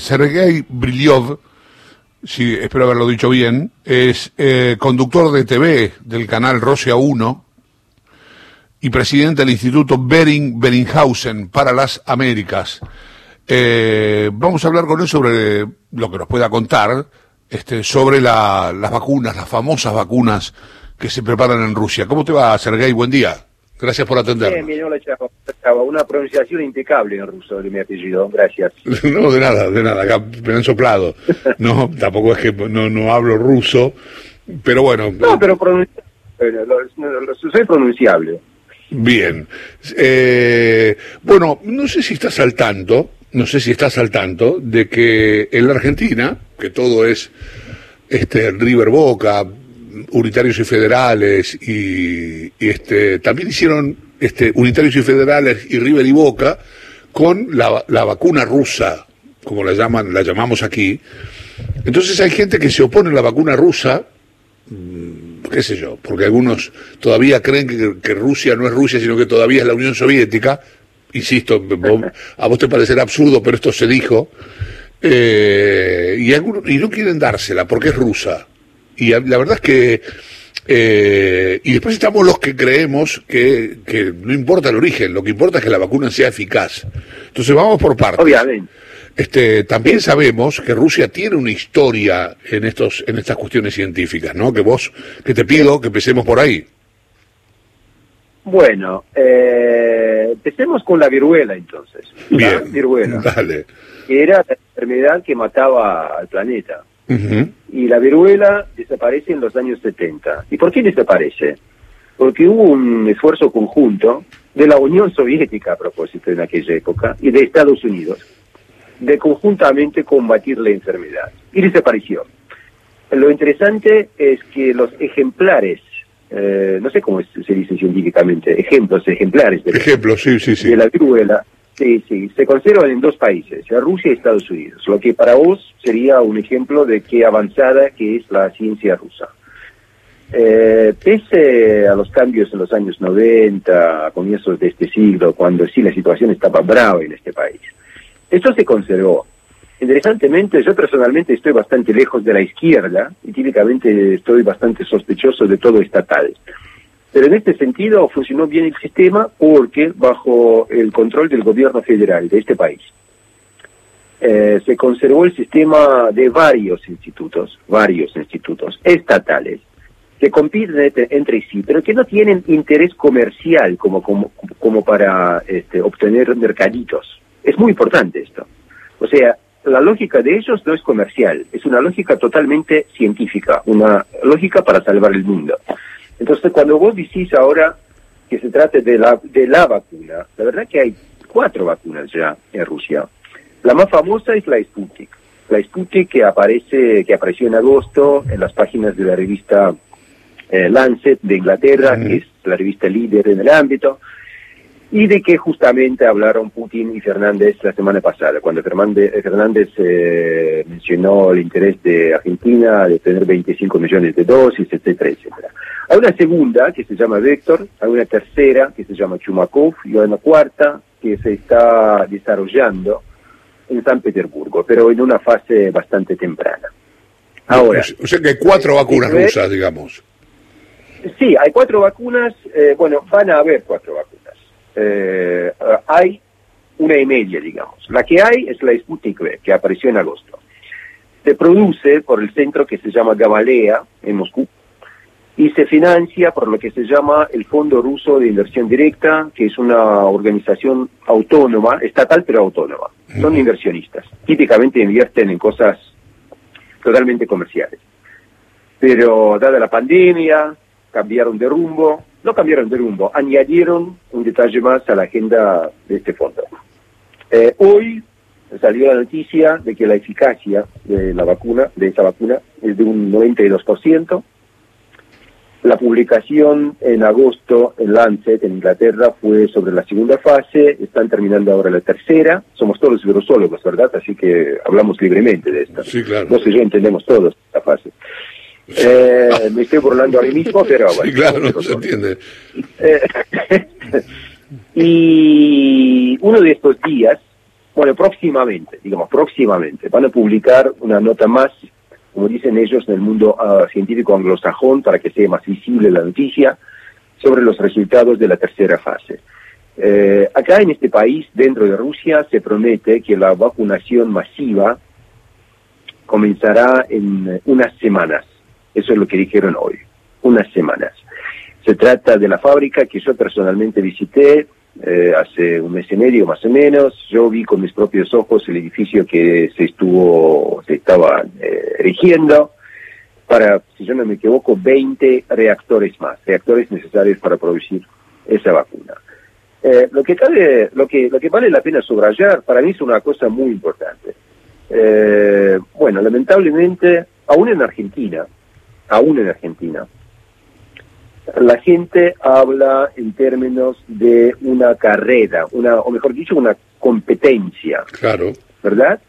Sergei Brilyov, sí, espero haberlo dicho bien, es eh, conductor de TV del canal Rusia 1 y presidente del Instituto Bering Beringhausen para las Américas. Eh, vamos a hablar con él sobre lo que nos pueda contar este, sobre la, las vacunas, las famosas vacunas que se preparan en Rusia. ¿Cómo te va, Sergei? Buen día. Gracias por hola, Una pronunciación impecable en ruso de mi apellido. Gracias. no, de nada, de nada. Acá me han soplado. No, tampoco es que no, no hablo ruso, pero bueno. No, pero soy pronunciable. Bien. Eh, bueno, no sé si estás al tanto, no sé si estás al tanto de que en la Argentina, que todo es este River Boca, unitarios y federales y, este también hicieron este unitarios y federales y River y Boca con la, la vacuna rusa, como la llaman, la llamamos aquí. Entonces hay gente que se opone a la vacuna rusa, mm, qué sé yo, porque algunos todavía creen que, Rusia no es Rusia, sino que todavía es la Unión Soviética. Insisto, a vos te parecerá absurdo, pero esto se dijo. Eh, y, algunos, y no quieren dársela porque es rusa. Y la verdad es que... Eh, y después estamos los que creemos que, que, no importa el origen, lo que importa es que la vacuna sea eficaz. Entonces vamos por partes. Obviamente. Este, también sabemos que Rusia tiene una historia en estos, en estas cuestiones científicas, ¿no? Que vos, que te pido que empecemos por ahí. Bueno, eh, empecemos con la viruela entonces. Bien, viruela. Dale. Que era la enfermedad que mataba al planeta. Y la viruela desaparece en los años 70. ¿Y por qué desaparece? Porque hubo un esfuerzo conjunto de la Unión Soviética, a propósito, en aquella época, y de Estados Unidos, de conjuntamente combatir la enfermedad. Y desapareció. Lo interesante es que los ejemplares, eh, no sé cómo se dice científicamente, ejemplos, ejemplares de, ejemplos, sí, sí, sí. de la viruela, Sí, sí, se conservan en dos países, Rusia y Estados Unidos, lo que para vos sería un ejemplo de qué avanzada que es la ciencia rusa. Eh, pese a los cambios en los años 90, a comienzos de este siglo, cuando sí la situación estaba brava en este país, esto se conservó. Interesantemente, yo personalmente estoy bastante lejos de la izquierda y típicamente estoy bastante sospechoso de todo estatal. Pero en este sentido funcionó bien el sistema porque bajo el control del gobierno federal de este país eh, se conservó el sistema de varios institutos, varios institutos estatales que compiten entre sí, pero que no tienen interés comercial como, como, como para este, obtener mercaditos. Es muy importante esto. O sea, la lógica de ellos no es comercial, es una lógica totalmente científica, una lógica para salvar el mundo. Entonces, cuando vos decís ahora que se trate de la, de la vacuna, la verdad que hay cuatro vacunas ya en Rusia. La más famosa es la Sputnik. La Sputnik que aparece, que apareció en agosto en las páginas de la revista eh, Lancet de Inglaterra, que es la revista líder en el ámbito, y de que justamente hablaron Putin y Fernández la semana pasada, cuando Fernández, Fernández eh, mencionó el interés de Argentina de tener 25 millones de dosis, etcétera, etcétera. Hay una segunda que se llama Vector, hay una tercera que se llama Chumakov y hay una cuarta que se está desarrollando en San Petersburgo, pero en una fase bastante temprana. Ahora, o sea que hay cuatro vacunas rusas, digamos. Sí, hay cuatro vacunas, eh, bueno, van a haber cuatro vacunas. Eh, hay una y media, digamos. La que hay es la Sputnik V, que apareció en agosto. Se produce por el centro que se llama Gamalea, en Moscú, y se financia por lo que se llama el Fondo Ruso de Inversión Directa, que es una organización autónoma, estatal pero autónoma. Son inversionistas. Típicamente invierten en cosas totalmente comerciales. Pero dada la pandemia, cambiaron de rumbo, no cambiaron de rumbo, añadieron un detalle más a la agenda de este fondo. Eh, hoy salió la noticia de que la eficacia de la vacuna, de esa vacuna, es de un 92%, la publicación en agosto en Lancet, en Inglaterra, fue sobre la segunda fase, están terminando ahora la tercera, somos todos virusólogos, ¿verdad? Así que hablamos libremente de esto. Sí, claro. No sé, yo entendemos todos esta fase. Eh, me estoy burlando a mí mismo, pero bueno. Sí, claro, no se entiende. Eh, y uno de estos días, bueno, próximamente, digamos, próximamente, van a publicar una nota más, como dicen ellos, en el mundo uh, científico anglosajón, para que sea más visible la noticia, sobre los resultados de la tercera fase. Eh, acá en este país, dentro de Rusia, se promete que la vacunación masiva comenzará en unas semanas. Eso es lo que dijeron hoy, unas semanas. Se trata de la fábrica que yo personalmente visité eh, hace un mes y medio más o menos. Yo vi con mis propios ojos el edificio que se estuvo, se estaba eh, erigiendo para, si yo no me equivoco, 20 reactores más, reactores necesarios para producir esa vacuna. Eh, lo que cabe, lo que lo que vale la pena subrayar para mí es una cosa muy importante. Eh, bueno, lamentablemente, aún en Argentina, aún en Argentina, la gente habla en términos de una carrera, una, o mejor dicho, una competencia. Claro. ¿Verdad?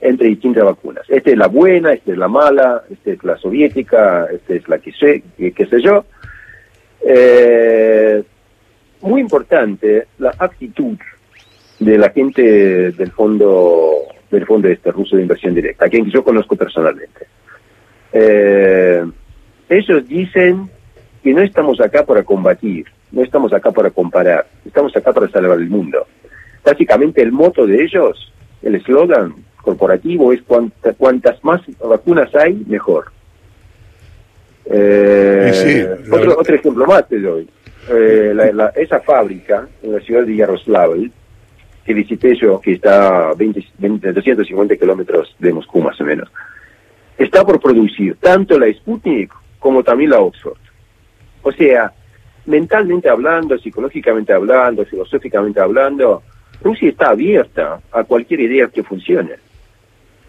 Entre distintas vacunas. Esta es la buena, esta es la mala, esta es la soviética, esta es la que sé, qué sé yo. Eh, muy importante la actitud de la gente del fondo del fondo este ruso de inversión directa, a quien yo conozco personalmente. Eh, ellos dicen que no estamos acá para combatir, no estamos acá para comparar, estamos acá para salvar el mundo. Básicamente el moto de ellos, el eslogan corporativo es cuantas más vacunas hay, mejor. Eh, otro, otro ejemplo más te doy. Eh, esa fábrica en la ciudad de Yaroslavl, que visité yo, que está a 20, 250 kilómetros de Moscú más o menos, está por producir tanto la Sputnik como también la Oxford. O sea, mentalmente hablando, psicológicamente hablando, filosóficamente hablando, Rusia está abierta a cualquier idea que funcione.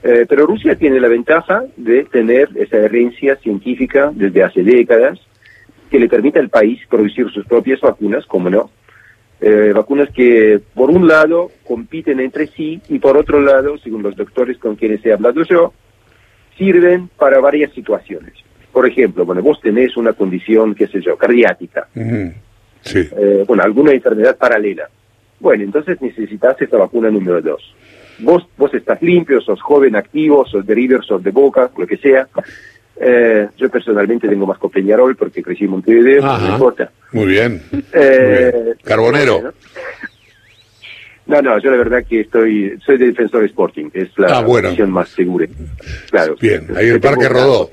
Eh, pero Rusia tiene la ventaja de tener esa herencia científica desde hace décadas que le permite al país producir sus propias vacunas, como no. Eh, vacunas que, por un lado, compiten entre sí y, por otro lado, según los doctores con quienes he hablado yo, sirven para varias situaciones. Por ejemplo, bueno, vos tenés una condición, qué sé yo, cardiática. sí. Eh, bueno, alguna enfermedad paralela. Bueno, entonces necesitas esta vacuna número dos. Vos, vos estás limpio, sos joven, activo, sos de River, sos de Boca, lo que sea. Eh, yo personalmente tengo más con Peñarol porque crecí en Montevideo, no importa. Muy bien. Eh, Carbonero. No, no, yo la verdad que estoy, soy de defensor Sporting, es la ah, más segura. Claro. Bien, ahí el parque rodó.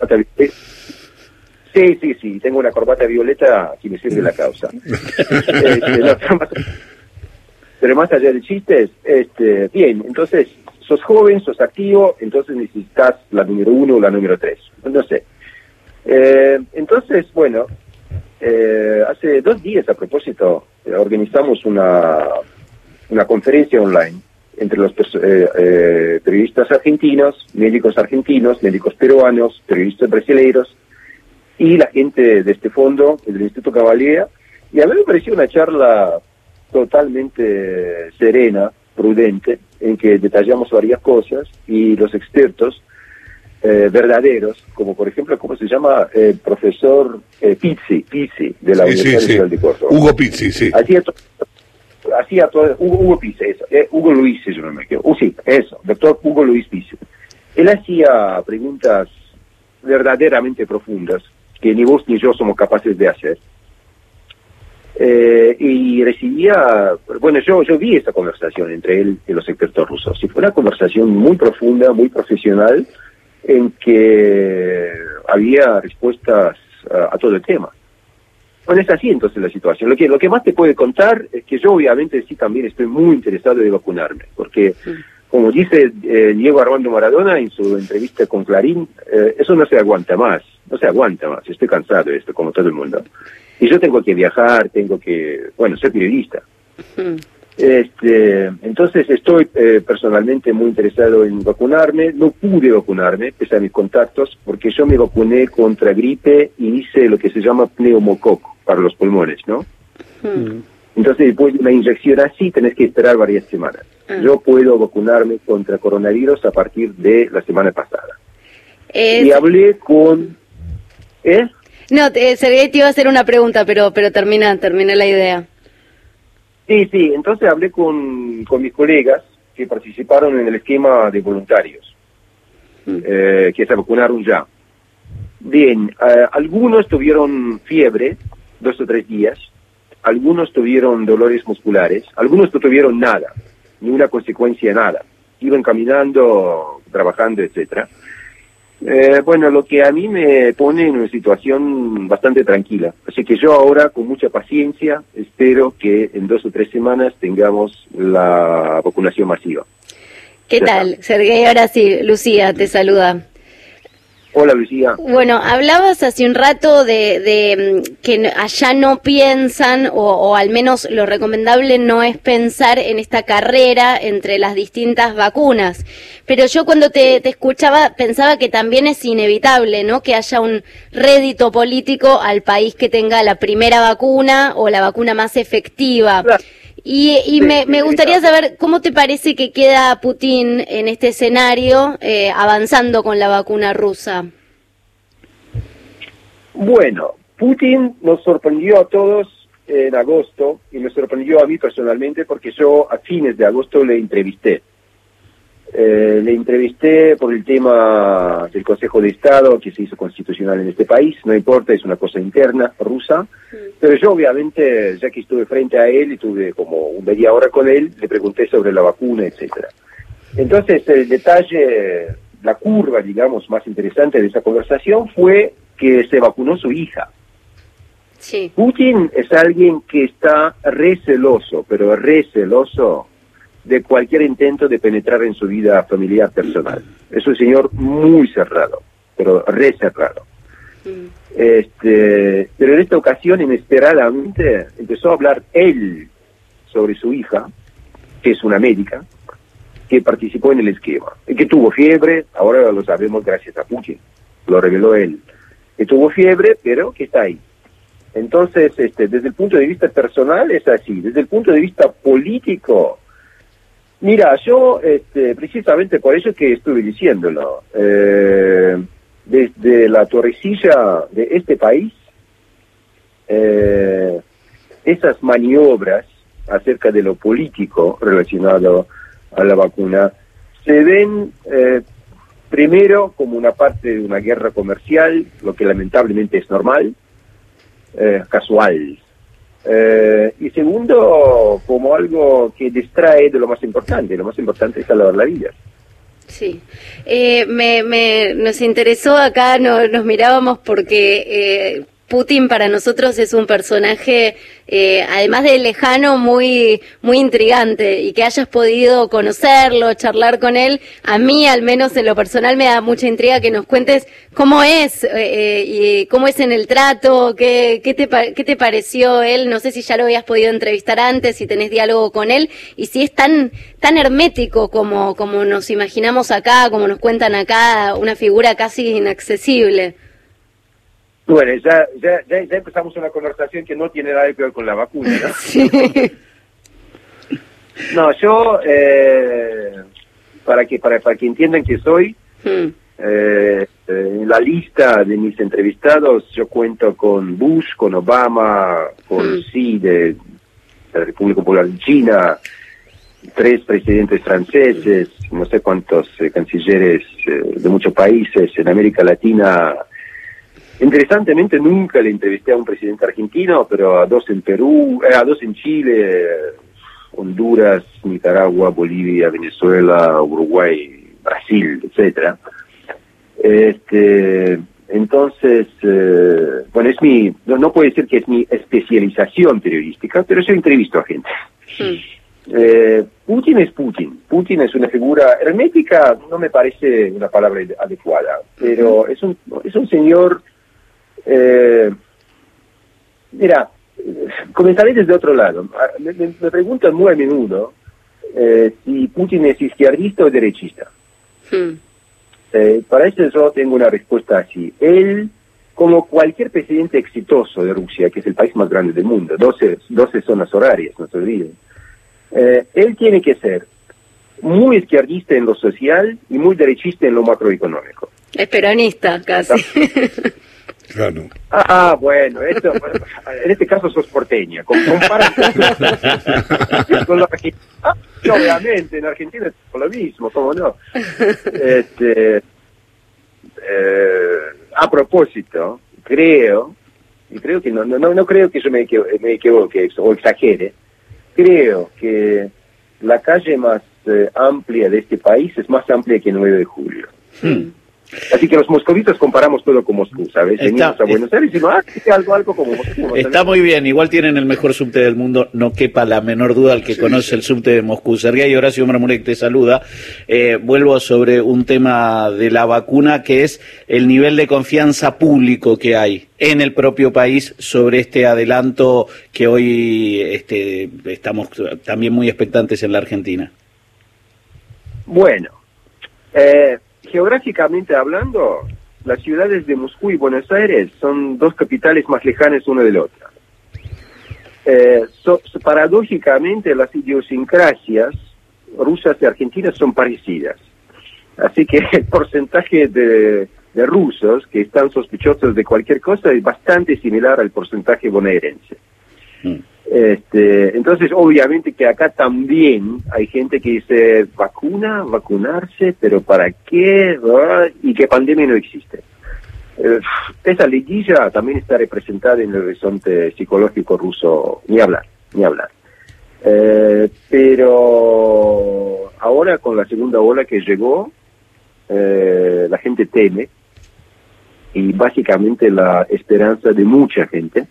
Sí, sí, sí, tengo una corbata violeta que me sirve la causa. Este, pero más allá de chistes, este, bien, entonces sos joven, sos activo, entonces necesitas la número uno o la número tres. No sé. Eh, entonces, bueno, eh, hace dos días a propósito eh, organizamos una, una conferencia online entre los periodistas argentinos, médicos argentinos, médicos peruanos, periodistas brasileños y la gente de este fondo, el del Instituto Cavalier, y a mí me pareció una charla totalmente serena, prudente, en que detallamos varias cosas y los expertos eh, verdaderos, como por ejemplo, ¿cómo se llama? El profesor eh, Pizzi, Pizzi, de la Universidad de Córdoba. Hugo Pizzi, sí. Hacía, hacía todo, Hugo, Hugo Pizzi, eso, eh, Hugo Luis, si yo no me equivoco. Uh, sí, eso, doctor Hugo Luis Pizzi. Él hacía preguntas verdaderamente profundas que ni vos ni yo somos capaces de hacer eh, y recibía, bueno, yo, yo vi esa conversación entre él y los expertos rusos. Y fue una conversación muy profunda, muy profesional, en que había respuestas a, todo el tema. Bueno, es así entonces la situación. Lo que, lo que más te puede contar es que yo obviamente sí también estoy muy interesado en vacunarme, porque como dice eh, Diego Armando Maradona en su entrevista con Clarín, eh, eso no se aguanta más, no se aguanta más, estoy cansado de esto, como todo el mundo. Y yo tengo que viajar, tengo que, bueno, ser periodista. Este, entonces estoy eh, personalmente muy interesado en vacunarme. No pude vacunarme, pese a mis contactos, porque yo me vacuné contra gripe y hice lo que se llama pneumococo para los pulmones, ¿no? Entonces, después de una inyección así, tenés que esperar varias semanas. Yo puedo vacunarme contra coronavirus a partir de la semana pasada. Y hablé con... ¿Eh? No, te, te iba a hacer una pregunta, pero pero termina, termina la idea. Sí, sí, entonces hablé con, con mis colegas que participaron en el esquema de voluntarios, eh, que se vacunaron ya. Bien, eh, algunos tuvieron fiebre, dos o tres días, algunos tuvieron dolores musculares, algunos no tuvieron nada, ni una consecuencia nada. Iban caminando, trabajando, etcétera. Eh, bueno, lo que a mí me pone en una situación bastante tranquila. Así que yo ahora, con mucha paciencia, espero que en dos o tres semanas tengamos la vacunación masiva. ¿Qué tal, Sergey? Ahora sí, Lucía te saluda. Hola, Lucía. Bueno, hablabas hace un rato de, mm, que allá no piensan, o, al menos lo recomendable no es pensar en esta carrera entre las distintas vacunas. Pero yo cuando te, escuchaba pensaba que también es inevitable, ¿no? Que haya un rédito político al país que tenga la primera vacuna o la vacuna más efectiva. Y, me, gustaría saber cómo te parece que queda Putin en este escenario eh, avanzando con la vacuna rusa. Bueno, Putin nos sorprendió a todos en agosto y me sorprendió a mí personalmente porque yo a fines de agosto le entrevisté. Eh, le entrevisté por el tema del Consejo de Estado que se hizo constitucional en este país, no importa, es una cosa interna rusa, pero yo obviamente, ya que estuve frente a él y tuve como un media hora con él, le pregunté sobre la vacuna, etcétera. Entonces, el detalle, la curva, digamos, más interesante de esa conversación fue que se vacunó su hija. Sí. Putin es alguien que está receloso, pero receloso de cualquier intento de penetrar en su vida familiar personal. Es un señor muy cerrado, pero re cerrado. Mm. Este, pero en esta ocasión, inesperadamente, empezó a hablar él sobre su hija, que es una médica, que participó en el esquema, que tuvo fiebre, ahora lo sabemos gracias a Putin, lo reveló él, que tuvo fiebre, pero que está ahí. Entonces, este, desde el punto de vista personal es así, desde el punto de vista político, Mira, yo este, precisamente por eso que estuve diciéndolo, eh, desde la torrecilla de este país, eh, esas maniobras acerca de lo político relacionado a la vacuna se ven eh, primero como una parte de una guerra comercial, lo que lamentablemente es normal, casual, eh, y segundo, como algo que distrae de lo más importante. Lo más importante es salvar la vida. Sí, eh, me, me, nos interesó acá, nos mirábamos porque eh, Putin para nosotros es un personaje, eh, además de lejano, muy, muy intrigante y que hayas podido conocerlo, charlar con él, a mí al menos en lo personal me da mucha intriga que nos cuentes cómo es eh, eh, y cómo es en el trato, qué, qué, te, qué te pareció él, no sé si ya lo habías podido entrevistar antes, si tenés diálogo con él y si es tan, tan hermético como, como nos imaginamos acá, como nos cuentan acá, una figura casi inaccesible. Bueno, ya, ya, ya, empezamos una conversación que no tiene nada que ver con la vacuna, ¿no? No, yo, eh, para, que, para, para que entiendan que soy, hmm. eh, en la lista de mis entrevistados yo cuento con Bush, con Obama, con hmm. Xi de, la República Popular de China, tres presidentes franceses, no sé cuántos eh, cancilleres de muchos países en América Latina Interesantemente, nunca le entrevisté a un presidente argentino, pero a dos en Perú, eh, a dos en Chile, Honduras, Nicaragua, Bolivia, Venezuela, Uruguay, Brasil, etcétera. Este, entonces, eh, bueno, es mi, no, puede ser que es mi especialización periodística, pero yo entrevisto a gente. Eh, Putin es Putin. Putin es una figura hermética, no me parece una palabra adecuada, pero es un, es un señor eh, mira, comenzaré desde otro lado. Ah, me, preguntan muy a menudo eh, si Putin es izquierdista o derechista. Hmm. Eh, para eso yo tengo una respuesta así. Él, como cualquier presidente exitoso de Rusia, que es el país más grande del mundo, 12, 12 zonas horarias, no se olviden, eh, él tiene que ser muy izquierdista en lo social y muy derechista en lo macroeconómico. Es peronista, casi. Claro. Ah, bueno, esto, en este caso sos porteña. con ah, obviamente, en Argentina es lo mismo, ¿cómo no? Este, eh, a propósito, creo, y creo que no, no, no creo que yo me, me equivoque o exagere, creo que la calle más eh, amplia de este país es más amplia que el 9 de julio. Hmm. Así que los moscovitos comparamos todo con Moscú, ¿sabes? Venimos a Buenos Aires y ah, algo, algo como Moscú. Está muy bien, igual tienen el mejor subte del mundo, no quepa la menor duda al que conoce el subte de Moscú. Sergei Horacio Marmurek te saluda. Eh, vuelvo sobre un tema de la vacuna, que es el nivel de confianza público que hay en el propio país sobre este adelanto que hoy este, estamos también muy expectantes en la Argentina. Bueno, eh, geográficamente hablando, las ciudades de Moscú y Buenos Aires son dos capitales más lejanas una de la otra. Eh, paradójicamente, las idiosincrasias rusas y argentinas son parecidas. Así que el porcentaje de, rusos que están sospechosos de cualquier cosa es bastante similar al porcentaje bonaerense. Mm. Este, entonces, obviamente que acá también hay gente que dice vacuna, vacunarse, pero ¿para qué? Y que pandemia no existe. Eh, esa liguilla también está representada en el horizonte psicológico ruso, ni hablar, ni hablar. Eh, pero ahora con la segunda ola que llegó, eh, la gente teme y básicamente la esperanza de mucha gente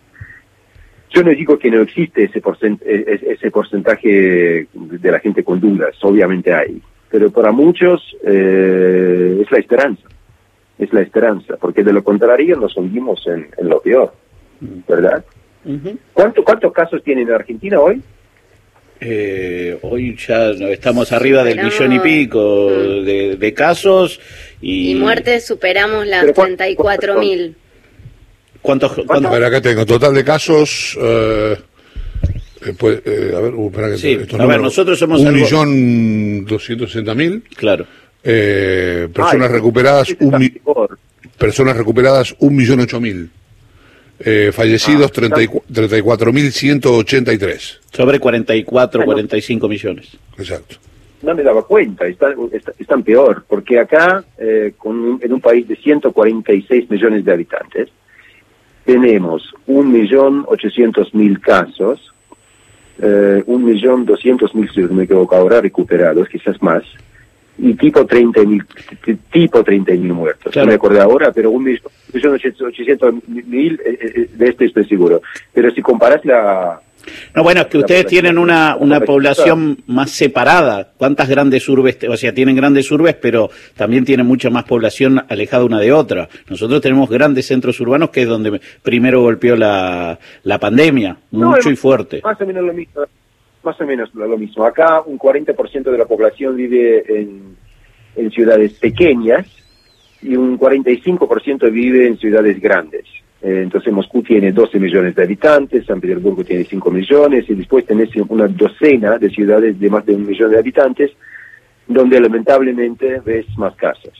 yo no digo que no existe ese, e-, ese porcentaje de la gente con dudas, obviamente hay, pero para muchos eh, es la esperanza, es la esperanza, porque de lo contrario nos hundimos en, lo peor, ¿verdad? ¿Cuántos casos tienen en Argentina hoy? Eh, hoy ya estamos arriba del millón y pico de, casos y... y muertes superamos las 34 mil. ¿Cuántos? cuántos? A ver, acá tengo total de casos. Eh, eh, pues, eh, a ver, uh, espera que sí. a ver, nosotros somos un millón doscientos sesenta mil. Claro. Eh, personas recuperadas un personas recuperadas un millón ocho mil. Eh, fallecidos ah, 34.183. Sobre 44, 45 millones. Exacto. No me daba cuenta, están, están peor, porque acá, eh, con en un país de 146 millones de habitantes, tenemos 1.800.000 casos, eh, 1.200.000, si no me equivoco ahora, recuperados, quizás más, y tipo 30.000 tipo 30.000 muertos. No me acuerdo ahora, pero 1.800.000 eh, eh, de este estoy seguro. Pero si comparas la, no, bueno, es que ustedes tienen una, una población más separada. ¿Cuántas grandes urbes? O sea, tienen grandes urbes, pero también tienen mucha más población alejada una de otra. Nosotros tenemos grandes centros urbanos, que es donde primero golpeó la, la pandemia, mucho y fuerte. Más o menos lo mismo. Más o menos lo mismo. Acá un 40% de la población vive en, ciudades pequeñas y un 45% vive en ciudades grandes. Eh, entonces Moscú tiene 12 millones de habitantes, San Petersburgo tiene 5 millones y después tenés una docena de ciudades de más de un millón de habitantes donde lamentablemente ves más casas.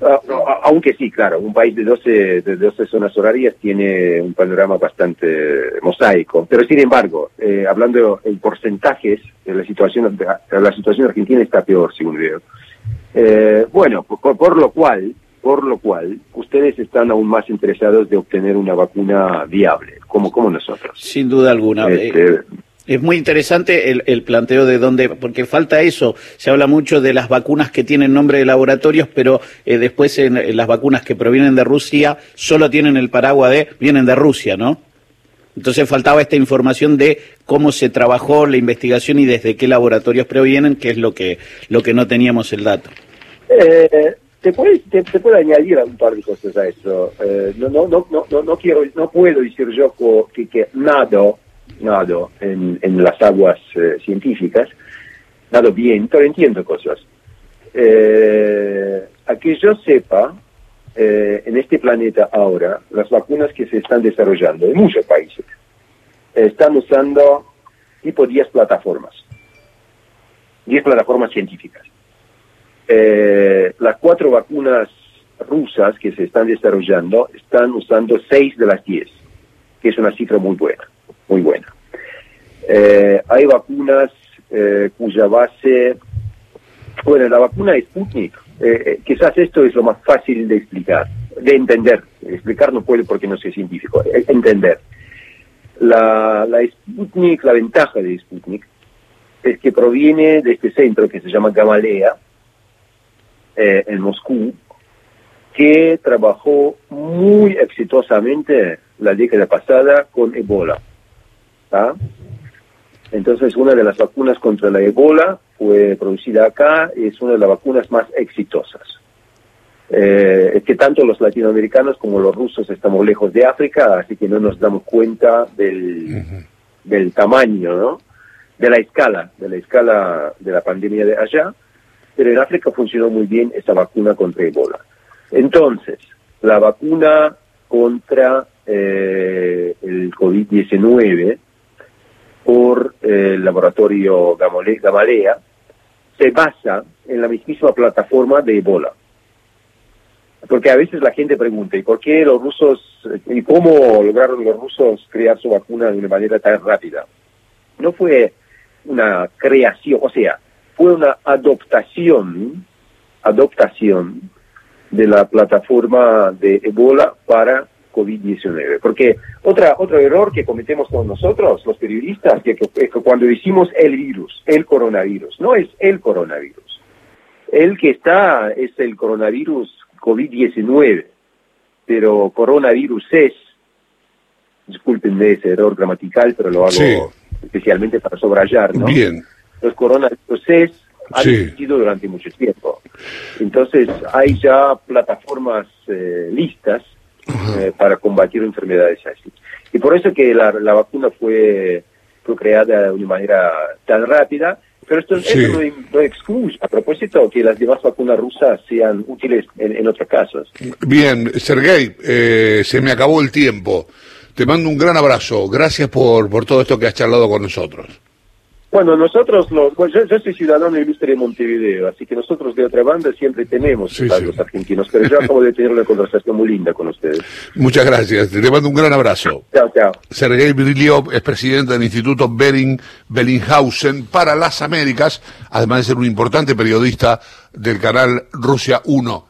Ah, aunque sí, claro, un país de 12, de 12 zonas horarias tiene un panorama bastante mosaico, pero sin embargo, eh, hablando en porcentajes, la situación, la situación argentina está peor, según veo. Eh, bueno, por lo cual, por lo cual ustedes están aún más interesados de obtener una vacuna viable, como, como nosotros. Sin duda alguna. Este, es muy interesante el, planteo de dónde, porque falta eso. Se habla mucho de las vacunas que tienen nombre de laboratorios, pero eh, después en, las vacunas que provienen de Rusia solo tienen el paraguas de vienen de Rusia, ¿no? Entonces faltaba esta información de cómo se trabajó la investigación y desde qué laboratorios provienen, que es lo que lo que no teníamos el dato. Eh, te, te, puedo añadir un par de cosas a eso. Eh, no, no, no, no, no, quiero, no puedo decir yo que, nado, nado en, en las aguas eh, científicas, nado bien, pero entiendo cosas. Eh, a que yo sepa, eh, en este planeta ahora, las vacunas que se están desarrollando en muchos países están usando tipo 10 plataformas, 10 plataformas científicas. Eh, las cuatro vacunas rusas que se están desarrollando están usando 6 de las 10, que es una cifra muy buena, muy buena. Eh, hay vacunas eh, cuya base, bueno, la vacuna Sputnik, eh, quizás esto es lo más fácil de explicar, de entender. Explicar no puede porque no soy científico, entender. La, la Sputnik, la ventaja de Sputnik es que proviene de este centro que se llama Gamaleya, en Moscú, que trabajó muy exitosamente la década pasada con Ebola. Entonces, una de las vacunas contra la Ebola fue producida acá, es una de las vacunas más exitosas. Eh, es que tanto los latinoamericanos como los rusos estamos lejos de África, así que no nos damos cuenta del, del tamaño, ¿no? De la escala, de la escala de la pandemia de allá. Pero en África funcionó muy bien esa vacuna contra Ebola. Entonces, la vacuna contra eh, el COVID-19 por eh, el laboratorio Gamalea se basa en la mismísima plataforma de Ebola. Porque a veces la gente pregunta, ¿y por qué los rusos, y cómo lograron los rusos crear su vacuna de una manera tan rápida? No fue una creación, o sea, fue una adoptación, adoptación de la plataforma de Ebola para COVID-19. Porque otra, otro error que cometemos todos nosotros, los periodistas, que, que, cuando decimos el virus, el coronavirus, no es el coronavirus. El que está es el coronavirus COVID-19, pero coronavirus es, discúlpenme ese error gramatical, pero lo hago especialmente para subrayar, ¿no? Bien. Los coronavirus es han existido durante mucho tiempo. Entonces, hay ya plataformas eh, listas eh, para combatir enfermedades así. Y por eso que la, vacuna fue, fue creada de una manera tan rápida, pero esto, no, excluye, a propósito, que las demás vacunas rusas sean útiles en, otros casos. Bien, Sergei, eh, se me acabó el tiempo. Te mando un gran abrazo. Gracias por, por todo esto que has charlado con nosotros. Bueno, nosotros, los, yo, soy ciudadano ilustre de Montevideo, así que nosotros de otra banda siempre tenemos a los argentinos, pero yo acabo de tener una conversación muy linda con ustedes. Muchas gracias, te mando un gran abrazo. Chao, chao. Sergei Briliov es presidente del Instituto Bering Bellinghausen para las Américas, además de ser un importante periodista del canal Rusia 1.